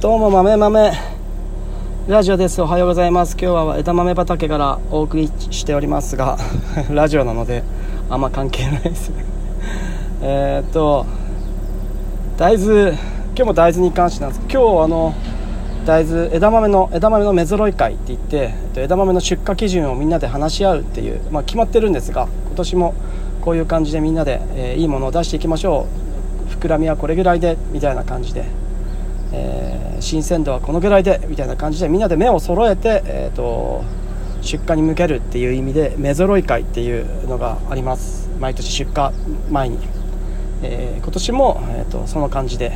どうも豆豆。ラジオです。おはようございます。今日は枝豆畑からお送りしておりますが ラジオなのであんま関係ないですね。えっと大豆今日も大豆に関してなんですけど今日あの大豆枝豆の枝豆の目揃い会って言って枝豆の出荷基準をみんなで話し合うっていう、まあ、決まってるんですが今年もこういう感じでみんなで、えー、いいものを出していきましょう。膨らみはこれぐらいでみたいな感じでえー、新鮮度はこのぐらいでみたいな感じでみんなで目を揃えて、えーと、出荷に向けるっていう意味で目揃い会っていうのがあります。毎年出荷前に、えー、今年も、えーと、その感じで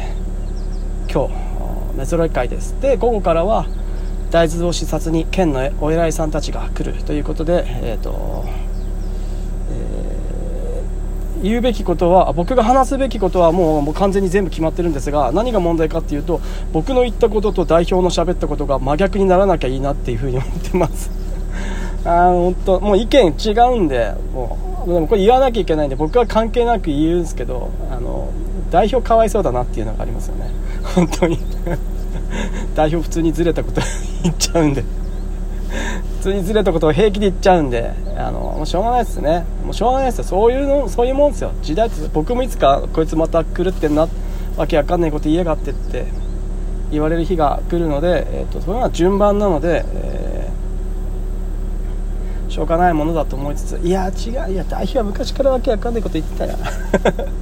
今日目揃い会です。で午後からは大豆を視察に県のお偉いさんたちが来るということでえっ、ー、と言うべきことは僕が話すべきことはもうもう完全に全部決まってるんですが何が問題かっていうと僕の言ったことと代表の喋ったことが真逆にならなきゃいいなっていうふうに思ってます。あ本当もう意見違うんでもう。でもこれ言わなきゃいけないんで僕は関係なく言うんですけどあの代表かわいそうだなっていうのがありますよね。本当に。代表普通にずれたこと言っちゃうんで。通にずれたことを平気で言っちゃうんであのもうしょうがないですね。もうしょうがないですよ。そういうのそういうもんですよ。時代って僕もいつかこいつまた狂ってんなわけわかんないこと言いやがってって言われる日が来るので、えーと、そういうのは順番なので、えー、しょうがないものだと思いつついや違ういや代表は昔からわけわかんないこと言ってたよ。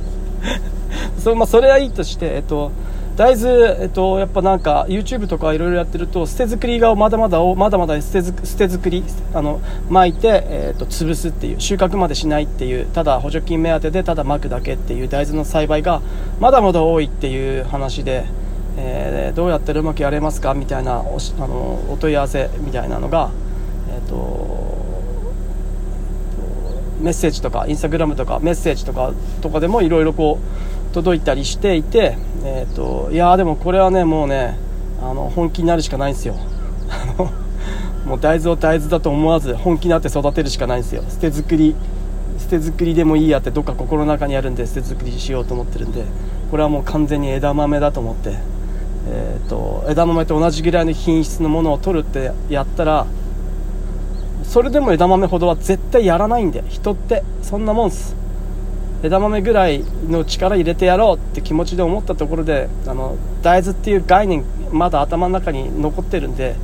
そ,、まあ、それはいいとしてえっ、ー、と大豆、えっと、やっぱなんか YouTube とかいろいろやってると捨て作りがまだまだまだまだ捨て捨て作りあの巻いて、えっと、潰すっていう収穫までしないっていうただ補助金目当てでただ巻くだけっていう大豆の栽培がまだまだ多いっていう話で、えー、どうやったらうまくやれますかみたいなおあのお問い合わせみたいなのが、えっとメッセージとかインスタグラムとかメッセージとかとかでもいろいろこう届いたりしていて、えーと、いやでもこれはねもうねあの本気になるしかないんですよ。もう大豆を大豆だと思わず本気になって育てるしかないんですよ。捨て作り捨て作りでもいいやってどっか心の中にあるんで捨て作りしようと思ってるんでこれはもう完全に枝豆だと思って、えーと、枝豆と同じぐらいの品質のものを取るってやったらそれでも枝豆ほどは絶対やらないんで人ってそんなもんす。枝豆ぐらいの力入れてやろうって気持ちで思ったところであの大豆っていう概念まだ頭の中に残ってるんで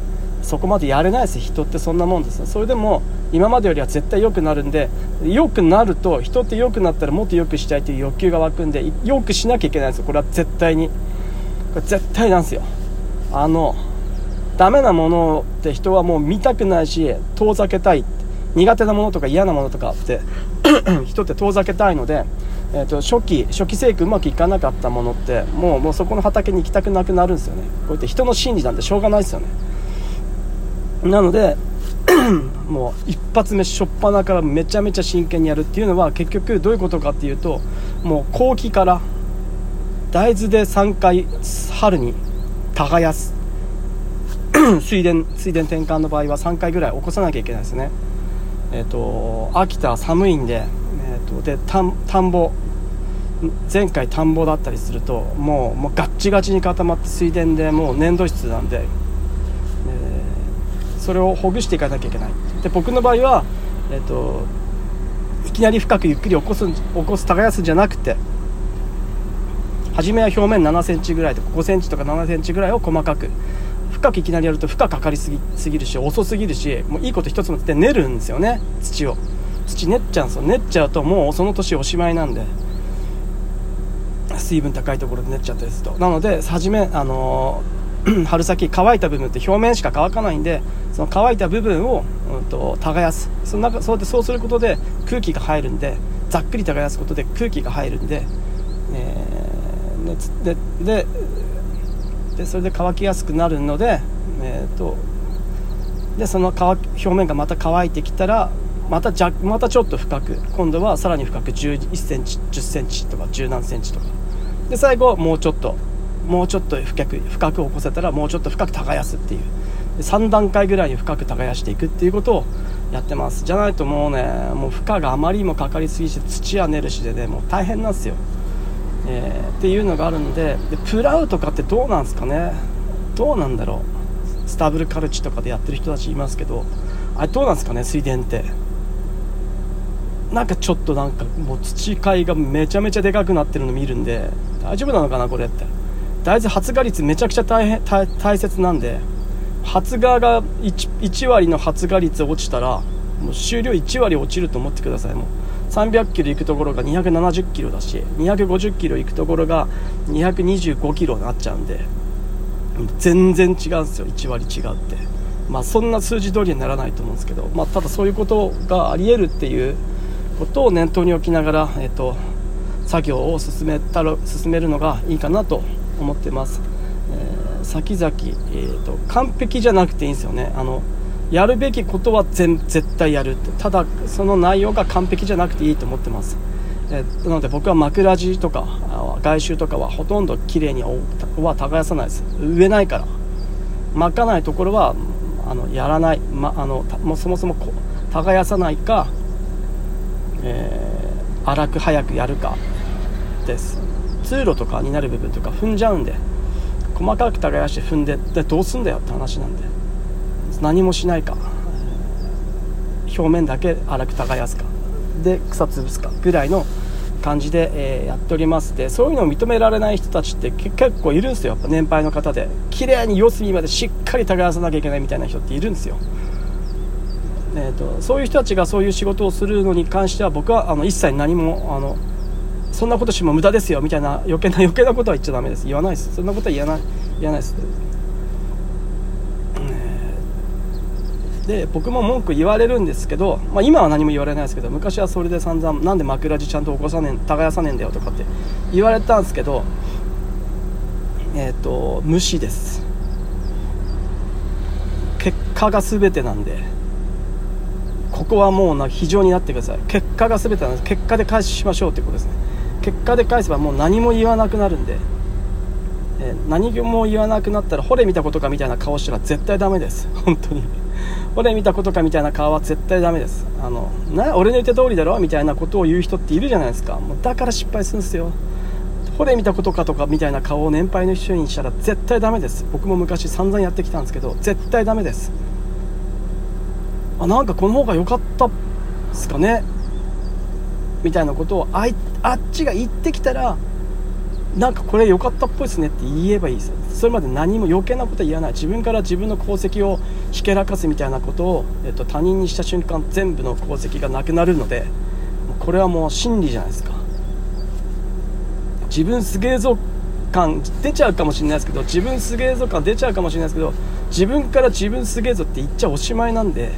そこまでやれないです人ってそんなもんです。それでも今までよりは絶対良くなるんで良くなると人って良くなったらもっと良くしたいという欲求が湧くんで良くしなきゃいけないんですよ。これは絶対に。これ絶対なんですよ。あのダメなものって人はもう見たくないし遠ざけたい。苦手なものとか嫌なものとかって 人って遠ざけたいので、えーと、初期初期生育うまくいかなかったものってもうもうそこの畑に行きたくなくなるんですよね。こうやって人の心理なんてしょうがないですよね。なので もう一発目初っ端からめちゃめちゃ真剣にやるっていうのは結局どういうことかっていうともう後期から大豆で3回春に耕す。水田水田転換の場合は3回ぐらい起こさなきゃいけないですね。えーと、秋田は寒いんで,、えーと、で田んぼ。前回田んぼだったりするともうもうガッチガチに固まって水田でもう粘土質なんで、えー、それをほぐしていかなきゃいけない。で僕の場合は、えーと、いきなり深くゆっくり起こす起こす耕すんじゃなくて初めは表面7センチぐらいとか5センチとか7センチぐらいを細かく深くいきなりやると負荷かかりすぎすぎるし遅すぎるしもういいこと一つもって練るんですよね。土を。土練っちゃうんですよ練っちゃうともうその年おしまいなんで。水分高いところで練っちゃったりすると。なので初めあのー、春先乾いた部分って表面しか乾かないんでその乾いた部分を、うんと、耕す。その中そうそうすることで空気が入るんでざっくり耕すことで空気が入るんで、えー、でででそれで乾きやすくなるので,、えーと、でその乾表面がまた乾いてきたらまたじゃまたちょっと深く今度はさらに深く1 1センチ1 0センチとか10何センチとか。で最後もうちょっともうちょっと深く深く起こせたらもうちょっと深く耕すっていう。3段階ぐらいに深く耕していくっていうことをやってます。じゃないともうねもう負荷があまりにもかかりすぎて土は練るしでねもう大変なんですよ。えー、っていうのがあるのででプラウとかってどうなんですかね？どうなんだろう？スタブルカルチとかでやってる人たちいますけどあれどうなんですかね？水田って。なんかちょっとなんかもう土塊がめちゃめちゃでかくなってるの見るんで大丈夫なのかなこれって。大豆発芽率めちゃくちゃ大変大切なんで発芽が 1, 1割の発芽率落ちたらもう終了1割落ちると思ってくださいもう。300キロ行くところが270キロだし250キロ行くところが225キロになっちゃうんで全然違うんですよ。1割違うって。まあそんな数字通りにならないと思うんですけど、まあ、ただそういうことがありえるっていうことを念頭に置きながら、えっと、作業を進めたら進めるのがいいかなと思ってます、えー、先々、えーと、完璧じゃなくていいんですよね。あのやるべきことは全絶対やるって。ただその内容が完璧じゃなくていいと思ってます、え、なので僕は枕地とか外周とかはほとんど綺麗には耕さないです。植えないから。まかないところはあのやらない、ま、あのもうそもそもこう耕さないかえー、荒く早くやるかです。通路とかになる部分とか踏んじゃうんで細かく耕して踏んででどうすんだよって話なんで。何もしないか。表面だけ荒く耕すか。で草潰すか。ぐらいの感じで、えー、やっております。でそういうのを認められない人たちって結構いるんですよ。やっぱ年配の方で。綺麗に四隅までしっかり耕さなきゃいけないみたいな人っているんですよ。えーと、そういう人たちがそういう仕事をするのに関しては僕はあの一切何もあのそんなことしても無駄ですよみたいな余計な余計なことは言っちゃだめです。言わないです。そんなことは言わない言わないです、で僕も文句言われるんですけど、まあ、今は何も言われないですけど昔はそれで散々なんで枕地ちゃんと起こさねえ耕さねえんだよとかって言われたんですけどえっ、ー、と無視です。結果が全てなんでここはもうな非常になってください。結果が全てなんです結果で返しましょうということですね。結果で返せばもう何も言わなくなるんで、えー、何も言わなくなったら惚れ見たことかみたいな顔したら絶対ダメです。本当に。惚れ見たことかみたいな顔は絶対ダメです。あのな俺の言った通りだろみたいなことを言う人っているじゃないですか。もうだから失敗するんですよ。惚れ見たことかとかみたいな顔を年配の人にしたら絶対ダメです。僕も昔散々やってきたんですけど絶対ダメです。あなんかこの方が良かったっすかね？みたいなことをああっちが言ってきたらなんかこれ良かったっぽいですねって言えばいいですよ。それまで何も余計なことは言わない。自分から自分の功績をひけらかすみたいなことを、えっと、他人にした瞬間全部の功績がなくなるのでこれはもう真理じゃないですか。自分すげえぞ感出ちゃうかもしれないですけど自分すげえぞ感出ちゃうかもしれないですけど自分から自分すげえぞって言っちゃおしまいなんで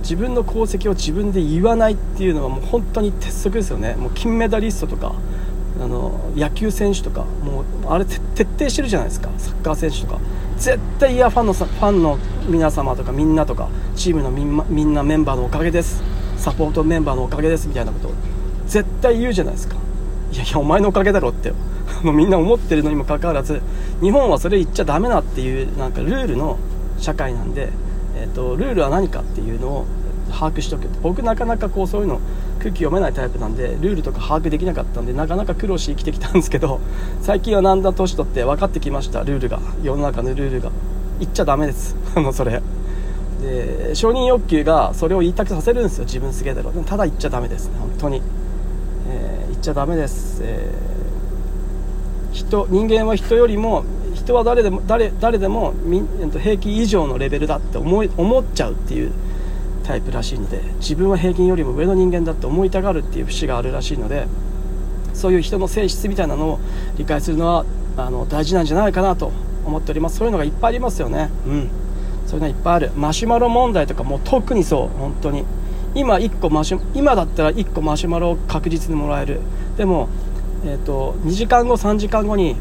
自分の功績を自分で言わないっていうのはもう本当に鉄則ですよね。もう金メダリストとかあの野球選手とかもうあれ徹底してるじゃないですか。サッカー選手とか。絶対いやファンのファンの皆様とかみんなとかチームのみん,、みんなメンバーのおかげです。サポートメンバーのおかげですみたいなことを絶対言うじゃないですか。いやいやお前のおかげだろって。もうみんな思ってるのにもかかわらず日本はそれ言っちゃダメだっていうなんかルールの社会なんでえーと、ルールは何かっていうのを把握しておけて僕なかなかこうそういうの空気読めないタイプなんでルールとか把握できなかったんでなかなか苦労して生きてきたんですけど最近はなんだ年取って分かってきましたルールが。世の中のルールが。言っちゃダメです。あのそれ。で承認欲求がそれを言いたくさせるんですよ。自分すげえだろただ言っちゃダメですね。本当に、えー、言っちゃダメです、えー、人人間は人よりも人は誰でも誰誰でも平均以上のレベルだって思い思っちゃうっていうタイプらしいので自分は平均よりも上の人間だって思いたがるっていう節があるらしいのでそういう人の性質みたいなのを理解するのはあの大事なんじゃないかなと思っております。そういうのがいっぱいありますよね。うん。そういうのいっぱいある。マシュマロ問題とかも特にそう。本当に。今1個マシュ今だったら1個マシュマロを確実にもらえる。でも、えーと2時間後3時間後に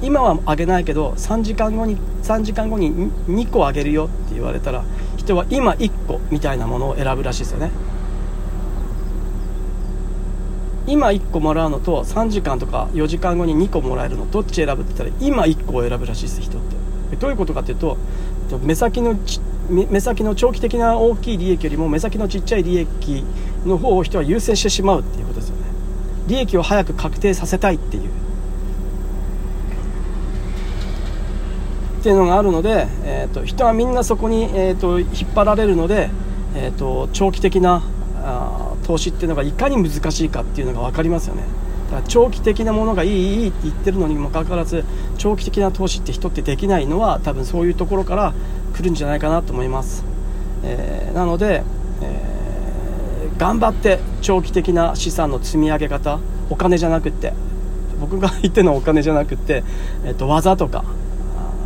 今はあげないけど3時間後に3時間後に2個あげるよって言われたら人は今1個みたいなものを選ぶらしいですよね。今1個もらうのと3時間とか4時間後に2個もらえるの。どっち選ぶって言ったら今1個を選ぶらしいです人って。どういうことかっていうと目先の目先の長期的な大きい利益よりも目先のちっちゃい利益の方を人は優先してしまうっていうことですよね。利益を早く確定させたいっていう。っていうのがあるので、えーと、人はみんなそこに、えーと、引っ張られるので、えーと、長期的なあ投資っていうのがいかに難しいかっていうのが分かりますよね。だから長期的なものがいいいいって言ってるのにもかかわらず長期的な投資って人ってできないのは多分そういうところから来るんじゃないかなと思います、えー、なので、えー、頑張って長期的な資産の積み上げ方お金じゃなくって僕が言ってるのはお金じゃなくって、えー、と技とか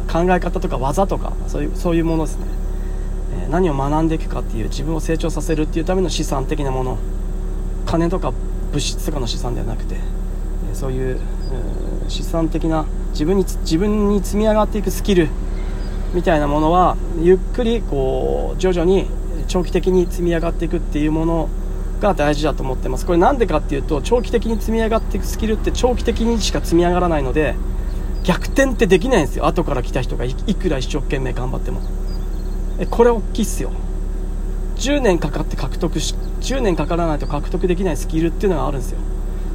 考え方とか技とかそういうそういうものですね、えー、何を学んでいくかっていう自分を成長させるっていうための資産的なもの金とか物質とかの資産ではなくて、えー、そういう、う資産的な自分に自分に積み上がっていくスキルみたいなものはゆっくりこう徐々に長期的に積み上がっていくっていうものが大事だと思ってます。これなんでかっていうと長期的に積み上がっていくスキルって長期的にしか積み上がらないので逆転ってできないんですよ。後から来た人がいくら一生懸命頑張っても。これ大きいっすよ。10年かかって獲得し10年かからないと獲得できないスキルっていうのがあるんですよ。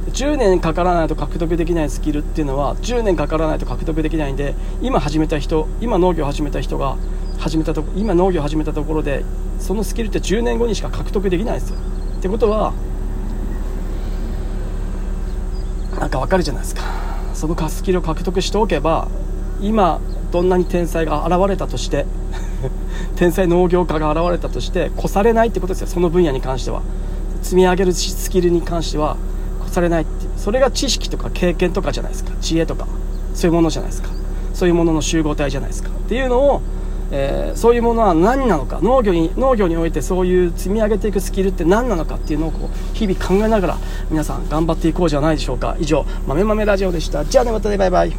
10年かからないと獲得できないスキルっていうのは10年かからないと獲得できないんで今始めた人今農業始めた人が始めたと今農業始めたところでそのスキルって10年後にしか獲得できないですよ。ってことはなんかわかるじゃないですか。そのスキルを獲得しておけば今どんなに天才が現れたとして 天才農業家が現れたとして越されないってことですよ。その分野に関しては。積み上げるスキルに関しては越されないってそれが知識とか経験とかじゃないですか。知恵とか。そういうものじゃないですか。そういうものの集合体じゃないですか。っていうのを、えー、そういうものは何なのか農業に農業においてそういう積み上げていくスキルって何なのかっていうのをこう日々考えながら皆さん頑張っていこうじゃないでしょうか。以上まめまめラジオでした。じゃあねまたねバイバイ。